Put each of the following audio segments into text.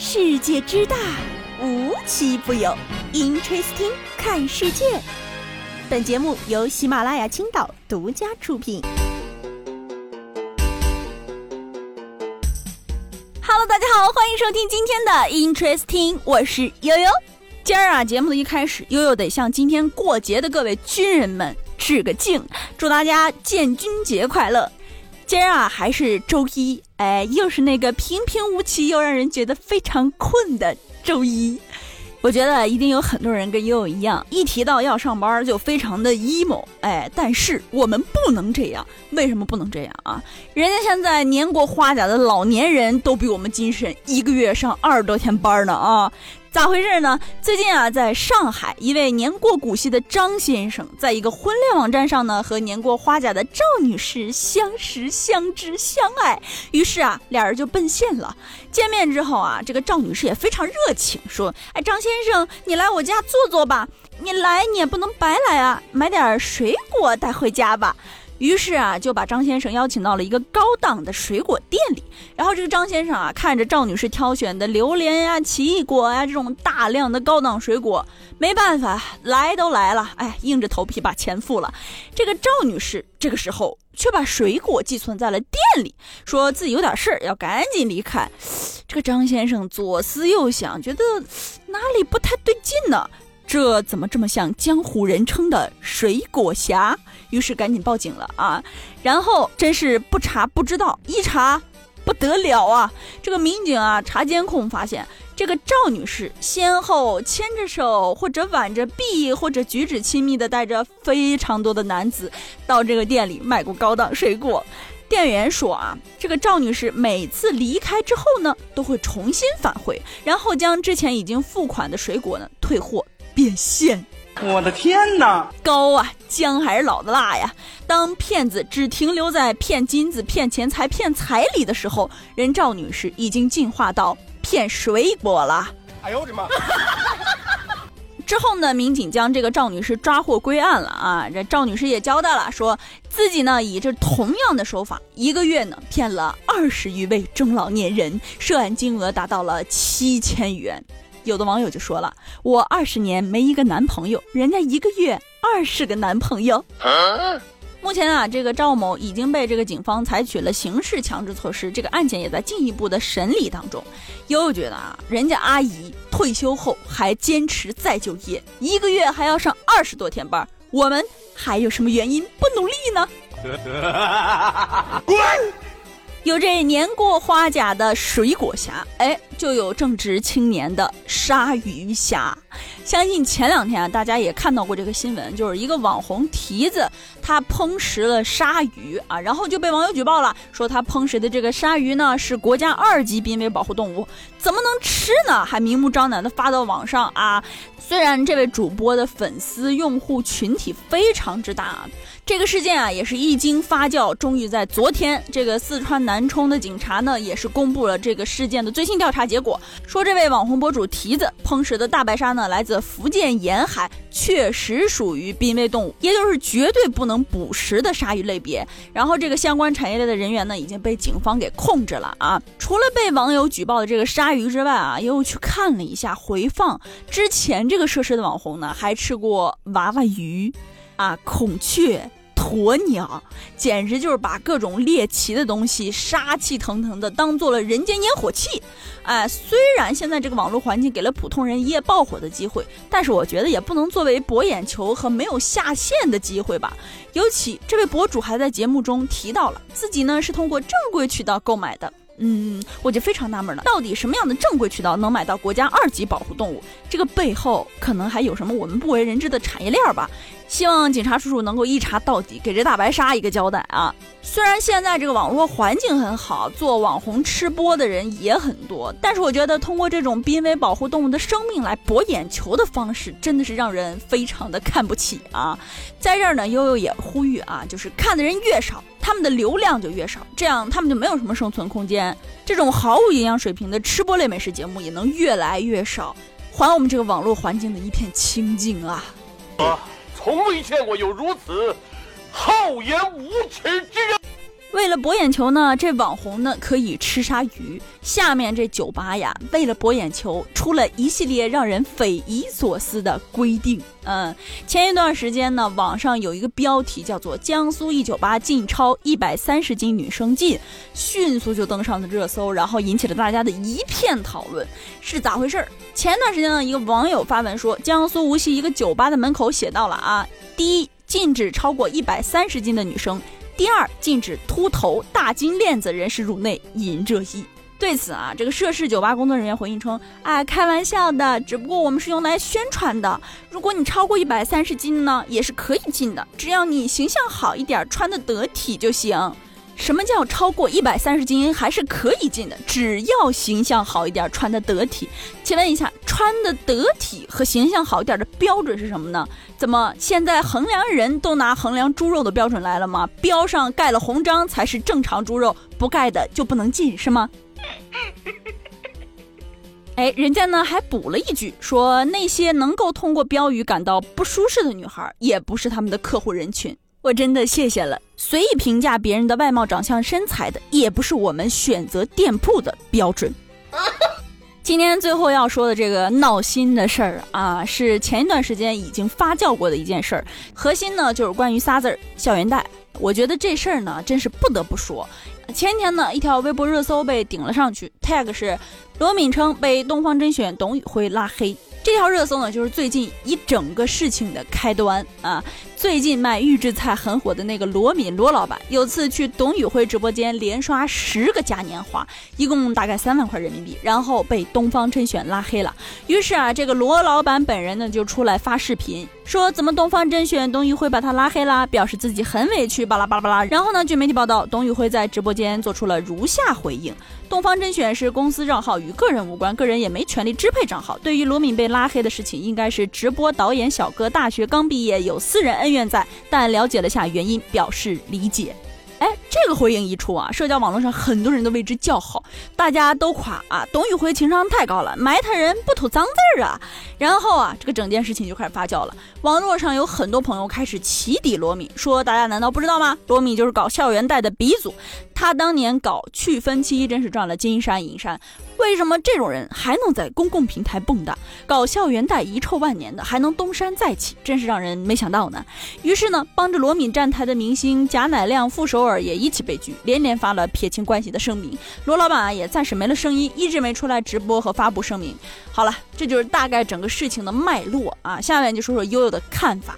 世界之大，无奇不有。Interesting，看世界。本节目由喜马拉雅青岛独家出品。Hello，大家好，欢迎收听今天的 Interesting，我是悠悠。今儿啊，节目的一开始，悠悠得向今天过节的各位军人们致个敬，祝大家建军节快乐。今儿啊，还是周一，哎，又是那个平平无奇又让人觉得非常困的周一。我觉得一定有很多人跟悠悠一样，一提到要上班就非常的 emo，哎，但是我们不能这样。为什么不能这样啊？人家现在年过花甲的老年人都比我们精神，一个月上二十多天班呢啊！咋回事呢？最近啊，在上海，一位年过古稀的张先生，在一个婚恋网站上呢，和年过花甲的赵女士相识、相知、相爱。于是啊，俩人就奔现了。见面之后啊，这个赵女士也非常热情，说：“哎，张先生，你来我家坐坐吧。你来你也不能白来啊，买点水果带回家吧。”于是啊，就把张先生邀请到了一个高档的水果店里。然后这个张先生啊，看着赵女士挑选的榴莲呀、奇异果呀这种大量的高档水果，没办法，来都来了，哎，硬着头皮把钱付了。这个赵女士这个时候却把水果寄存在了店里，说自己有点事儿要赶紧离开。这个张先生左思右想，觉得哪里不太对劲呢？这怎么这么像江湖人称的水果侠？于是赶紧报警了啊！然后真是不查不知道，一查不得了啊！这个民警啊查监控发现，这个赵女士先后牵着手，或者挽着臂，或者举止亲密的带着非常多的男子到这个店里买过高档水果。店员说啊，这个赵女士每次离开之后呢，都会重新返回，然后将之前已经付款的水果呢退货。变现！我的天哪，高啊，姜还是老的辣呀！当骗子只停留在骗金子、骗钱财、骗彩礼的时候，人赵女士已经进化到骗水果了。哎呦我的妈！之后呢，民警将这个赵女士抓获归案了啊！这赵女士也交代了，说自己呢以这同样的手法，一个月呢骗了二十余位中老年人，涉案金额达到了七千元。有的网友就说了：“我二十年没一个男朋友，人家一个月二十个男朋友。”目前啊，这个赵某已经被这个警方采取了刑事强制措施，这个案件也在进一步的审理当中。悠悠觉得啊，人家阿姨退休后还坚持再就业，一个月还要上二十多天班，我们还有什么原因不努力呢？滚！有这年过花甲的水果侠，哎，就有正值青年的鲨鱼侠。相信前两天啊，大家也看到过这个新闻，就是一个网红蹄子，他烹食了鲨鱼啊，然后就被网友举报了，说他烹食的这个鲨鱼呢是国家二级濒危保护动物，怎么能吃呢？还明目张胆的发到网上啊！虽然这位主播的粉丝用户群体非常之大。这个事件啊，也是一经发酵，终于在昨天，这个四川南充的警察呢，也是公布了这个事件的最新调查结果，说这位网红博主蹄子烹食的大白鲨呢，来自福建沿海，确实属于濒危动物，也就是绝对不能捕食的鲨鱼类别。然后这个相关产业链的人员呢，已经被警方给控制了啊。除了被网友举报的这个鲨鱼之外啊，又去看了一下回放，之前这个涉事的网红呢，还吃过娃娃鱼，啊，孔雀。火鸟简直就是把各种猎奇的东西、杀气腾腾的当做了人间烟火气。哎，虽然现在这个网络环境给了普通人一夜爆火的机会，但是我觉得也不能作为博眼球和没有下线的机会吧。尤其这位博主还在节目中提到了自己呢是通过正规渠道购买的。嗯，我就非常纳闷了，到底什么样的正规渠道能买到国家二级保护动物？这个背后可能还有什么我们不为人知的产业链吧？希望警察叔叔能够一查到底，给这大白鲨一个交代啊！虽然现在这个网络环境很好，做网红吃播的人也很多，但是我觉得通过这种濒危保护动物的生命来博眼球的方式，真的是让人非常的看不起啊！在这儿呢，悠悠也呼吁啊，就是看的人越少，他们的流量就越少，这样他们就没有什么生存空间。这种毫无营养水平的吃播类美食节目也能越来越少，还我们这个网络环境的一片清净啊！我从未见过有如此厚颜无耻之人。为了博眼球呢，这网红呢可以吃鲨鱼。下面这酒吧呀，为了博眼球，出了一系列让人匪夷所思的规定。嗯，前一段时间呢，网上有一个标题叫做“江苏一酒吧禁超一百三十斤女生进”，迅速就登上了热搜，然后引起了大家的一片讨论。是咋回事儿？前段时间呢，一个网友发文说，江苏无锡一个酒吧的门口写到了啊，第一，禁止超过一百三十斤的女生。第二，禁止秃头、大金链子人士入内引热议。对此啊，这个涉事酒吧工作人员回应称：“哎，开玩笑的，只不过我们是用来宣传的。如果你超过一百三十斤呢，也是可以进的，只要你形象好一点，穿的得体就行。”什么叫超过一百三十斤还是可以进的？只要形象好一点，穿的得体。请问一下，穿的得体和形象好一点的标准是什么呢？怎么现在衡量人都拿衡量猪肉的标准来了吗？标上盖了红章才是正常猪肉，不盖的就不能进是吗？哎，人家呢还补了一句，说那些能够通过标语感到不舒适的女孩，也不是他们的客户人群。我真的谢谢了。随意评价别人的外貌、长相、身材的，也不是我们选择店铺的标准。今天最后要说的这个闹心的事儿啊，是前一段时间已经发酵过的一件事儿。核心呢就是关于仨字儿：校园贷。我觉得这事儿呢，真是不得不说。前天呢，一条微博热搜被顶了上去，tag 是罗敏称被东方甄选董宇辉拉黑。这条热搜呢，就是最近一整个事情的开端啊。最近卖预制菜很火的那个罗敏罗老板，有次去董宇辉直播间连刷十个嘉年华，一共大概三万块人民币，然后被东方甄选拉黑了。于是啊，这个罗老板本人呢就出来发视频，说怎么东方甄选董宇辉把他拉黑啦，表示自己很委屈，巴拉巴拉巴拉。然后呢，据媒体报道，董宇辉在直播间做出了如下回应：东方甄选是公司账号，与个人无关，个人也没权利支配账号。对于罗敏被拉黑的事情，应该是直播导演小哥大学刚毕业，有私人恩。恩怨在，但了解了下原因，表示理解。哎，这个回应一出啊，社交网络上很多人都为之叫好，大家都夸啊，董宇辉情商太高了，埋汰人不吐脏字儿啊。然后啊，这个整件事情就开始发酵了，网络上有很多朋友开始起底罗敏，说大家难道不知道吗？罗敏就是搞校园贷的鼻祖。他当年搞去分期真是赚了金山银山，为什么这种人还能在公共平台蹦跶？搞校园贷遗臭万年的还能东山再起，真是让人没想到呢。于是呢，帮着罗敏站台的明星贾乃亮、傅首尔也一起被拒，连连发了撇清关系的声明。罗老板也暂时没了声音，一直没出来直播和发布声明。好了，这就是大概整个事情的脉络啊。下面就说说悠悠的看法。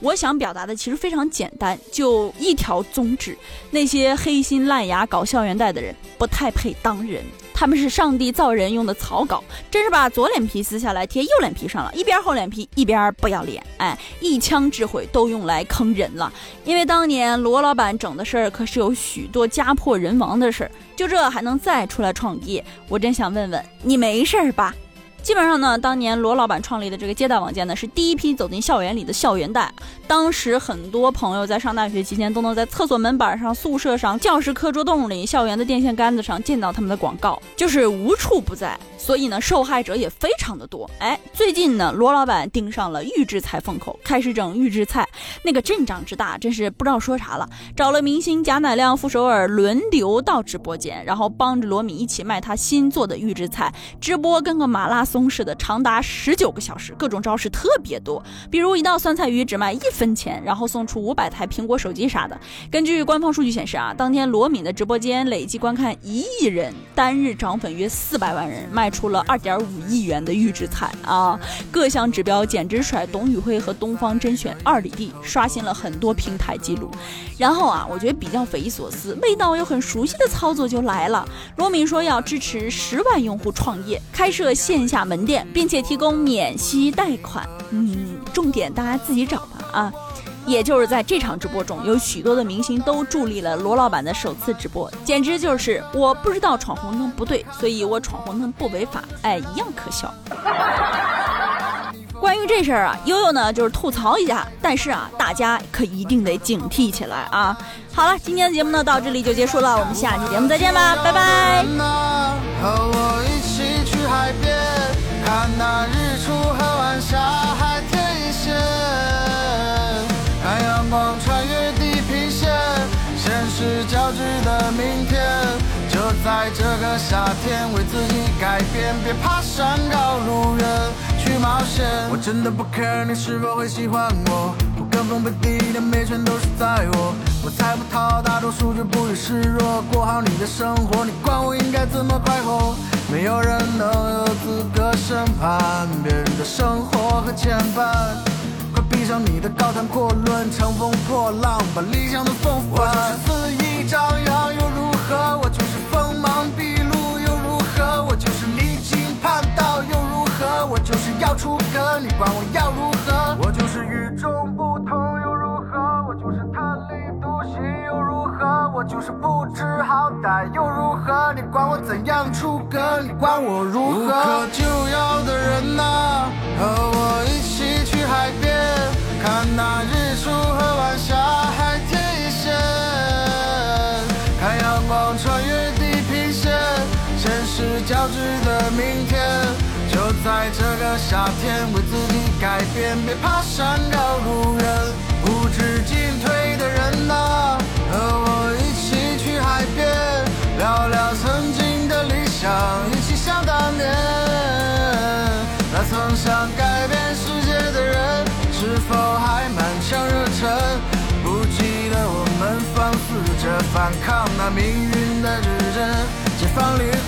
我想表达的其实非常简单，就一条宗旨：那些黑心烂牙搞校园贷的人不太配当人，他们是上帝造人用的草稿，真是把左脸皮撕下来贴右脸皮上了，一边厚脸皮一边不要脸，哎，一腔智慧都用来坑人了。因为当年罗老板整的事儿可是有许多家破人亡的事儿，就这还能再出来创业？我真想问问你，没事儿吧？基本上呢，当年罗老板创立的这个接待网站呢，是第一批走进校园里的校园贷。当时很多朋友在上大学期间，都能在厕所门板上、宿舍上、教室课桌洞里、校园的电线杆子上见到他们的广告，就是无处不在。所以呢，受害者也非常的多。哎，最近呢，罗老板盯上了预制菜风口，开始整预制菜，那个阵仗之大，真是不知道说啥了。找了明星贾乃亮、傅首尔轮流到直播间，然后帮着罗敏一起卖他新做的预制菜，直播跟个马拉松似的，长达十九个小时，各种招式特别多。比如一道酸菜鱼只卖一分钱，然后送出五百台苹果手机啥的。根据官方数据显示啊，当天罗敏的直播间累计观看一亿人，单日涨粉约四百万人，卖。出了二点五亿元的预制菜啊，各项指标简直甩董宇辉和东方甄选二里地，刷新了很多平台记录。然后啊，我觉得比较匪夷所思，味道又很熟悉的操作就来了。罗敏说要支持十万用户创业，开设线下门店，并且提供免息贷款。嗯，重点大家自己找吧啊。也就是在这场直播中，有许多的明星都助力了罗老板的首次直播，简直就是我不知道闯红灯不对，所以我闯红灯不违法，哎，一样可笑。关于这事儿啊，悠悠呢就是吐槽一下，但是啊，大家可一定得警惕起来啊。好了，今天的节目呢到这里就结束了，我们下期节目再见吧，拜拜。这个夏天为自己改变，别怕山高路远去冒险。我真的不 care 你是否会喜欢我，我跟风背地的美全都是在我。我猜不透大多数就不予示弱，过好你的生活，你管我应该怎么快活？没有人能有资格审判别人的生活和牵绊。快闭上你的高谈阔论，乘风破浪，把理想的风帆。我就是肆意张扬你管我怎样出格？你管我如何？无可救药的人呐、和我一起去海边，看那日出和晚霞，海天一线，看阳光穿越地平线，现实交织的明天。就在这个夏天，为自己改变，别怕山高路远，无止进退的人呐、聊聊曾经的理想，一起想当年。那曾想改变世界的人，是否还满腔热忱？不记得我们放肆着反抗那命运的指针，解放灵。